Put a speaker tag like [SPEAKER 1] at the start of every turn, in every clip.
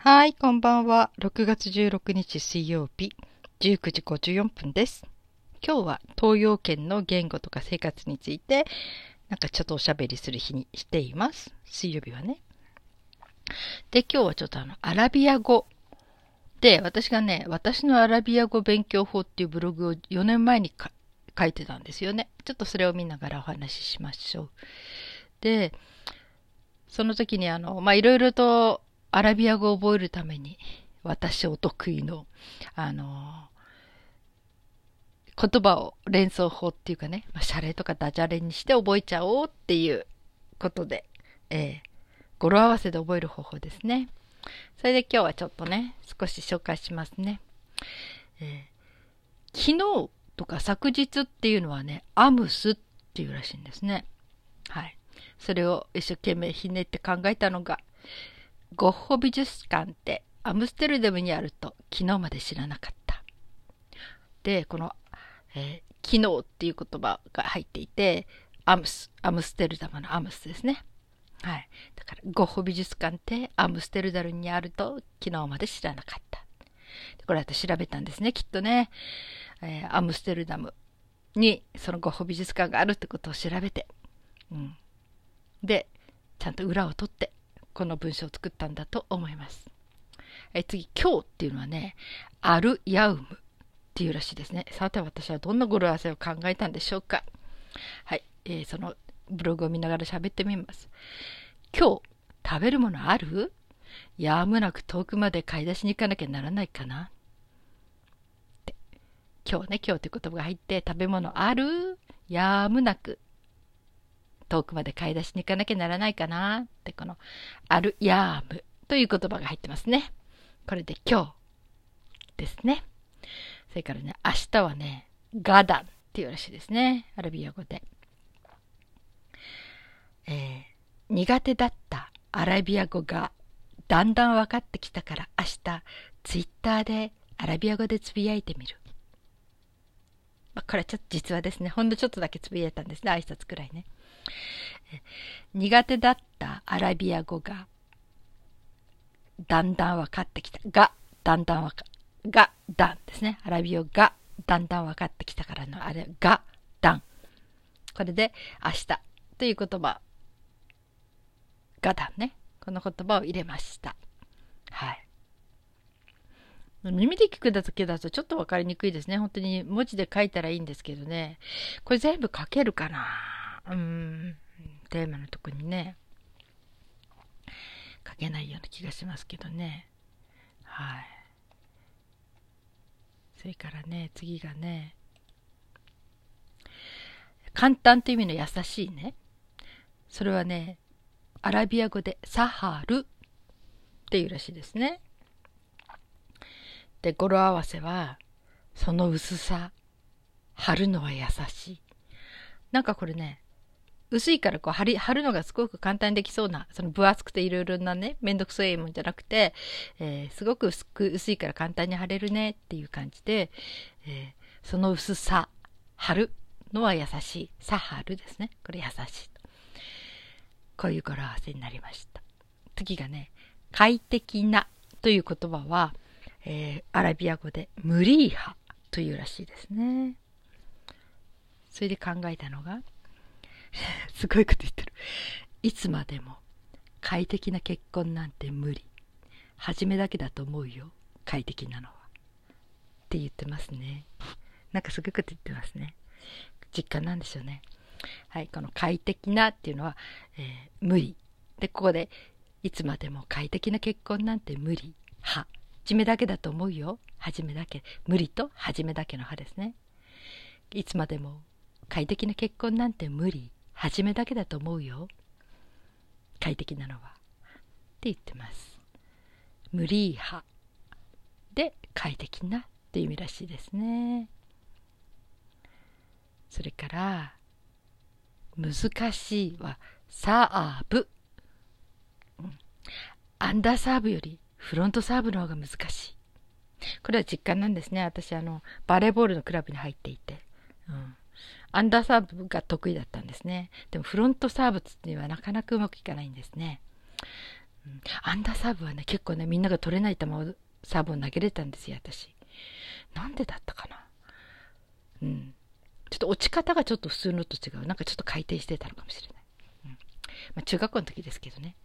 [SPEAKER 1] はい、こんばんは。6月16日水曜日、19時54分です。今日は東洋圏の言語とか生活について、なんかちょっとおしゃべりする日にしています。水曜日はね。で、今日はちょっとあの、アラビア語で、私がね、私のアラビア語勉強法っていうブログを4年前に書いてたんですよね。ちょっとそれを見ながらお話ししましょう。で、その時にあの、ま、いろいろとアラビア語を覚えるために、私お得意の、あの、言葉を連想法っていうかね、まあ、シャレとかダジャレにして覚えちゃおうっていうことで、えー、語呂合わせで覚える方法ですね。それで今日はちょっとね、少し紹介しますね。えー、昨日とか昨日っていうのはね、アムスっていうらしいんですね。はい。それを一生懸命ひねって考えたのが、ゴッホ美術館ってアムステルダムにあると昨日まで知らなかった。で、この、えー、昨日っていう言葉が入っていて、アムス、アムステルダムのアムスですね。はい。だから、ゴッホ美術館ってアムステルダムにあると昨日まで知らなかった。これ私調べたんですね、きっとね。えー、アムステルダムにそのゴッホ美術館があるってことを調べて。うん。で、ちゃんと裏を取って、この文章を作ったんだと思います。え次、今日っていうのはね、アルヤウムっていうらしいですね。さて私はどんな語呂合わせを考えたんでしょうか。はい、えー、そのブログを見ながら喋ってみます。今日、食べるものある？やむなく遠くまで買い出しに行かなきゃならないかなって今日ね、今日って言葉が入って、食べ物ある？やむなく遠くまで買い出しに行かなきゃならないかなってこのアルヤームという言葉が入ってますね。これで今日ですね。それからね、明日はね、ガダンっていうらしいですね。アラビア語で。えー、苦手だったアラビア語がだんだん分かってきたから明日ツイッターでアラビア語でつぶやいてみる。まあ、これはちょっと実話ですね。ほんのちょっとだけつぶやいたんですね。挨拶くらいね。苦手だったアラビア語が、だんだん分かってきた。が、だんだん分か、が、だんですね。アラビア語が、だんだん分かってきたからの、あれ、が、だん。これで、明日という言葉、がだんね。この言葉を入れました。はい。耳で聞くだけだとちょっと分かりにくいですね。本当に文字で書いたらいいんですけどね。これ全部書けるかな？うん、テーマのとこにね、書けないような気がしますけどね。はい。それからね、次がね、簡単という意味の優しいね。それはね、アラビア語でサハルっていうらしいですね。で、語呂合わせは、その薄さ、貼るのは優しい。なんかこれね、薄いからこう貼り、貼るのがすごく簡単にできそうな、その分厚くていろいろなね、めんどくさいもんじゃなくて、えー、すごく薄く、薄いから簡単に貼れるねっていう感じで、えー、その薄さ、貼るのは優しい。さ、貼るですね。これ優しい。こういう語呂合わせになりました。次がね、快適なという言葉は、えー、アラビア語でムリーハというらしいですね。それで考えたのが、すごいこと言ってる。いつまでも快適な結婚なんて無理。初めだけだと思うよ。快適なのは。って言ってますね。なんかすごいこと言ってますね。実感なんでしょうね。はい、この快適なっていうのは、えー、無理。で、ここで、いつまでも快適な結婚なんて無理。は。じめだけだと思うよ。はじめだけ。無理と？はじめだけの歯ですね。いつまでも快適な結婚なんて無理。初めだけだと思うよ。快適なのは。って言ってます。無理派で快適なっていう意味らしいですね。それから、難しいはサーブ。アンダーサーブよりフロントサーブの方が難しい。これは実感なんですね。私、あの、バレーボールのクラブに入っていて。うん、アンダーサーブが得意だったんですね。でもフロントサーブっていうのはなかなかうまくいかないんですね。うん、アンダーサーブはね、結構ね、みんなが取れない球を、サーブを投げれたんですよ、私。なんでだったかな。うん。ちょっと落ち方がちょっと普通のと違う。なんかちょっと回転してたのかもしれない。うん。まあ、中学校の時ですけどね。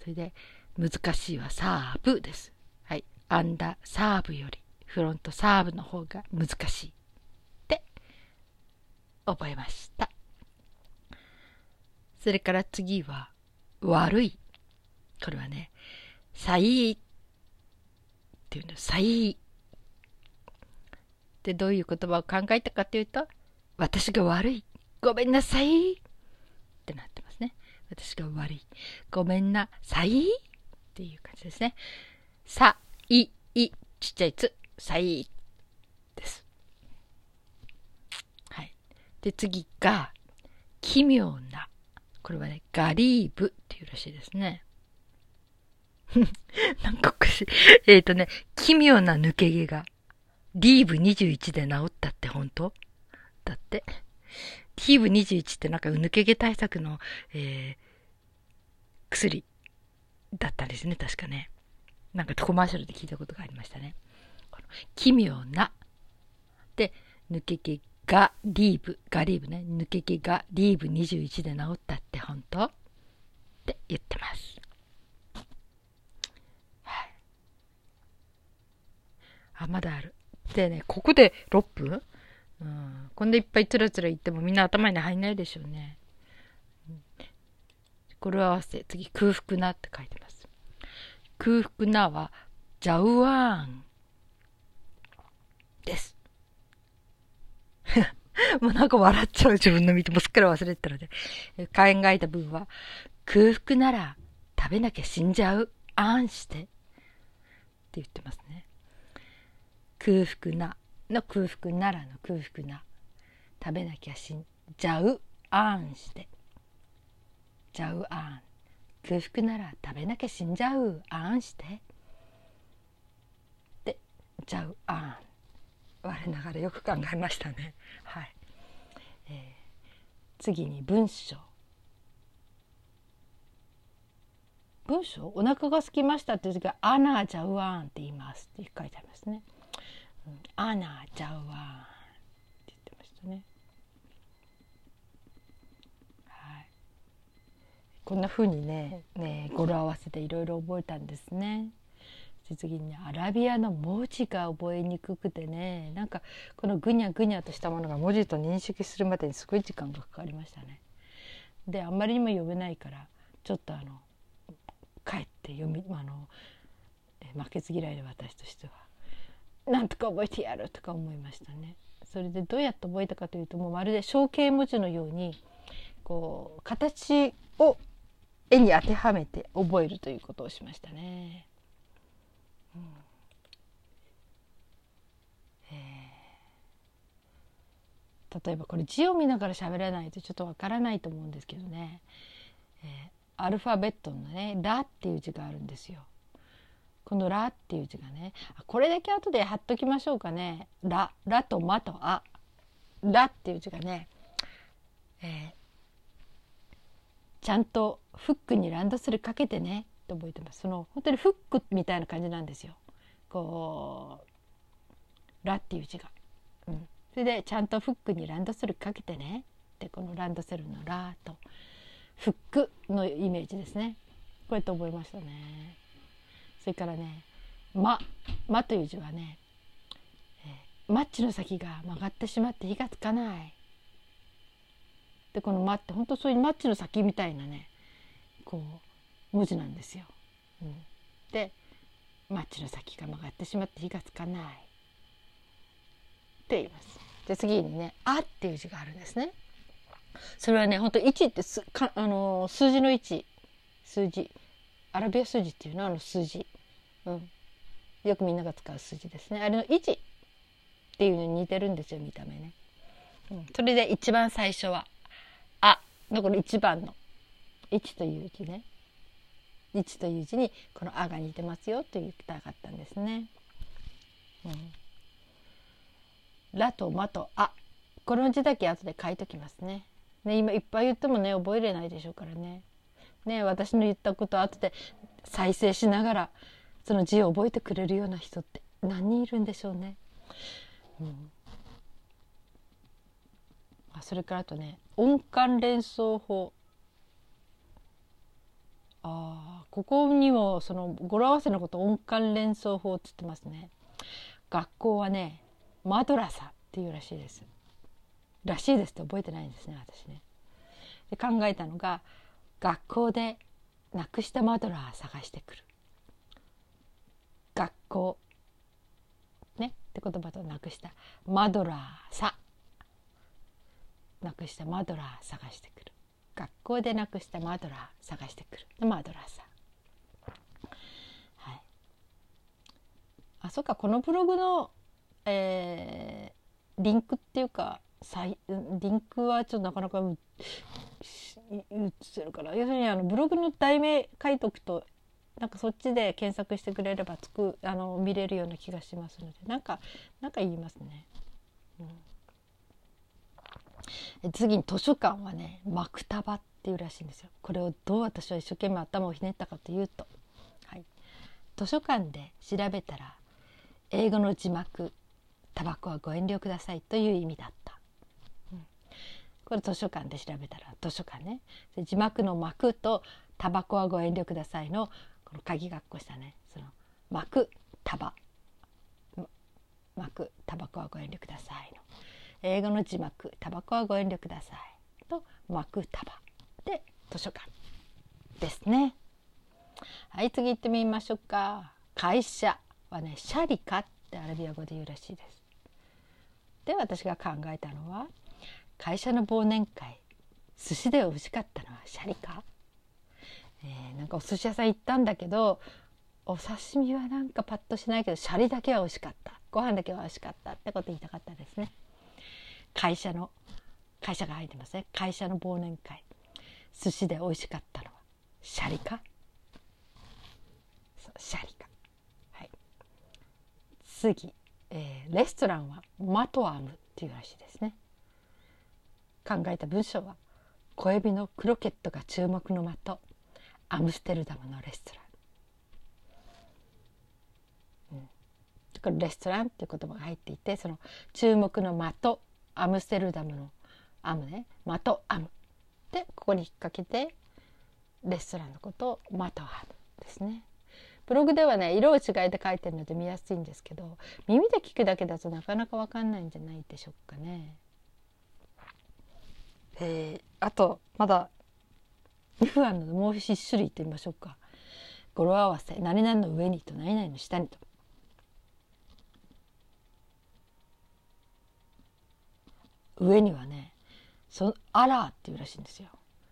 [SPEAKER 1] それで、難しいはサーブです。はい。アンダーサーブより、フロントサーブの方が難しい。って覚えました。それから次は、悪い。これはね、さいっていうの、さいでどういう言葉を考えたかというと、私が悪い。ごめんなさい。ってなってますね。私が悪い。ごめんなさい。っていう感じですね。さ、い、い、ちっちゃいつ、さいです。はい。で、次が、奇妙な。これはね、ガリーブっていうらしいですね。なんかおかしい。えっ、ー、とね、奇妙な抜け毛が、リーブ21で治ったって本当？だって。リーブ21ってなんか抜け毛対策の、えー、薬だったんですね、確かね。なんかコマーシャルで聞いたことがありましたね。奇妙な。で、抜け毛がリーブ、ガリーブね、抜け毛がリーブ21で治ったって本当？って言ってます。はい。あ、まだある。でね、ここで6分？うん。こんでいっぱいつらつら言ってもみんな頭に入んないでしょうね。語呂合わせ、次、空腹なって書いてます。空腹なは、ジャウワーンです。もうなんか笑っちゃう自分の見てもすっかり忘れてたので。考えた文は、空腹なら食べなきゃ死んじゃう。あんして。って言ってますね。空腹なの空腹ならの空腹な。食べなきゃ死んじゃう。あんして。じゃうあん。空腹なら食べなきゃ死んじゃう。あんして。で、じゃうあん。我ながらよく考えましたね。はい。えー、次に文章。文章？お腹が空きましたっていう時は「アナジャウワン」って言いますって書いてありますね。うん、アナジャウワンって言ってましたね。はい。こんな風にねね語呂合わせていろいろ覚えたんですね。次にねアラビアの文字が覚えにくくてねなんかこのぐにゃぐにゃとしたものが文字と認識するまでにすごい時間がかかりましたね。であんまりにも読めないからちょっとあの帰って読みあの負けず嫌いで私としてはなんとか覚えてやるとか思いましたね。それでどうやって覚えたかというともうまるで象形文字のようにこう形を絵に当てはめて覚えるということをしましたね。例えばこれ字を見ながら喋らないとちょっとわからないと思うんですけどね、えー、アルファベットのね「ラ」っていう字があるんですよ。この「ラ」っていう字がねこれだけ後で貼っときましょうかね「ラ」「ラ」と「マ」と「あ」「ラ」っていう字がね、えー、ちゃんとフックにランドセルかけてねって覚えてます。その本当にフックみたいな感じなんですよ。こう「ラ」っていう字が。うん。それでちゃんとフックにランドセルかけてねでこのランドセルの「ラ」とフックのイメージですね。こうやって覚えましたね。それからね「ま」「ま」という字はね、えー、マッチの先が曲がってしまって火がつかない。でこの「ま」って本当そういうマッチの先みたいなねこう文字なんですよ。うん、でマッチの先が曲がってしまって火がつかない。って言います。で次にね「あ」っていう字があるんですね。それはね本当1ってすか、あの数字の1数字。アラビア数字っていうの？はあの数字、うん、よくみんなが使う数字ですね。あれの1っていうのに似てるんですよ見た目ね、うん、それで一番最初は「あ」のこの一番の1という字ね1という字にこの「あ」が似てますよと言いたかったんですね。うんラとマとあこの字だけ後で書いときますね。ね今いっぱい言ってもね覚えれないでしょうからね。ね私の言ったこと後で再生しながらその字を覚えてくれるような人って何人いるんでしょうね。うん、あそれからあとね音感連想法あここにもその語呂合わせのこと音感連想法っつってますね。学校はねマドラサっていうらしいです。らしいですって覚えてないんですね私ね。で考えたのが学校でなくしたマドラー探してくる。学校ね？って言葉となくしたマドラーさなくしたマドラー探してくる。学校でなくしたマドラー探してくる。マドラーさん。はい。あそっかこのブログの、えー、リンクっていうかリンクはちょっとなかなか言ってるから要するにあのブログの題名書いとくとなんかそっちで検索してくれればつくあの見れるような気がしますのでなんかなんか言いますね。うん、次に図書館はねマクタバっていうらしいんですよ。これをどう私は一生懸命頭をひねったかというと、はい、図書館で調べたら英語の字幕「タバコはご遠慮ください」という意味だった。うん。これ図書館で調べたら図書館ね。字幕の幕とタバコはご遠慮くださいのこの鍵括弧したね。その幕タバ。幕タバコはご遠慮くださいの。英語の字幕タバコはご遠慮ください。と幕タバで図書館ですね。はい次行ってみましょうか。会社はねシャリカってアラビア語で言うらしいです。で私が考えたのは会社の忘年会寿司で美味しかったのはシャリか、えー、なんかお寿司屋さん行ったんだけどお刺身はなんかパッとしないけどシャリだけは美味しかった。ご飯だけは美味しかったってこと言いたかったですね。会社の会社が入ってますね。会社の忘年会。寿司で美味しかったのは。シャリか？シャリか。はい。次、えー、レストランはマトアムっていうらしいですね。考えた文章は小エビのクロケットが注目の的アムステルダムのレストラン、うん、これレストランっていう言葉が入っていてその注目の的アムステルダムのアムね的アムでここに引っ掛けてレストランのことを的アムですね。ブログではね色を違いで書いてるので見やすいんですけど耳で聞くだけだとなかなか分かんないんじゃないでしょうかね。えー、あとまだ2分あるのでもう1種類いってみましょうか語呂合わせ何々の上にと何々の下にと上にはねそアラーっていうらしいんですよ。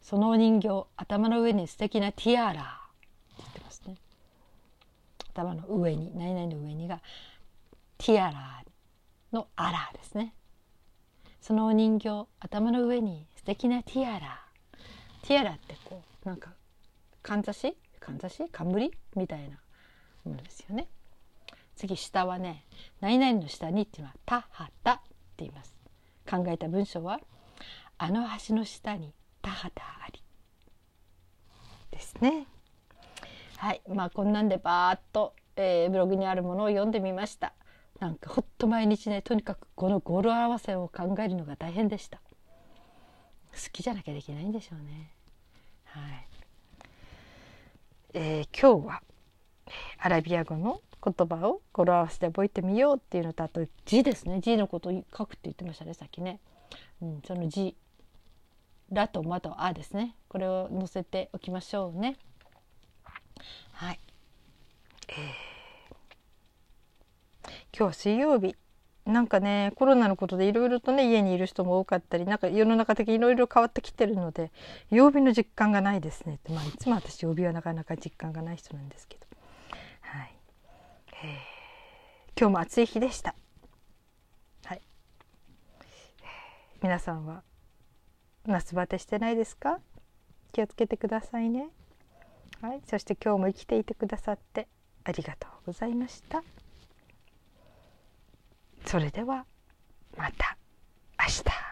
[SPEAKER 1] そのお人形頭の上に素敵なティアラー。って言ってますね。頭の上に何々の上にがティアラーのアラーですね。そのお人形頭の上に素敵なティアラティアラってこうなんかかんざし？かんざし？冠みたいなものですよね。次下はね何々の下にっていうのは田畑って言います。考えた文章はあの橋の下に田畑あり。ですね。はい。まあこんなんでバーッと、えー、ブログにあるものを読んでみました。なんかほっと毎日ねとにかくこの語呂合わせを考えるのが大変でした。好きじゃなきゃできないんでしょうね。はい。えー、今日はアラビア語の言葉を語呂合わせで覚えてみようっていうのとあと字ですね。字のことを書くって言ってましたねさっきね、うん、その字。ラとマとアですね。これを載せておきましょうね。はい、えー。今日は水曜日。なんかねコロナのことでいろいろとね家にいる人も多かったりなんか世の中的にいろいろ変わってきてるので曜日の実感がないですね。まあ、いつも私曜日はなかなか実感がない人なんですけど、えー、今日も暑い日でした、はい、皆さんは夏バテしてないですか？気をつけてくださいね、はい、そして今日も生きていてくださってありがとうございました。それではまた明日。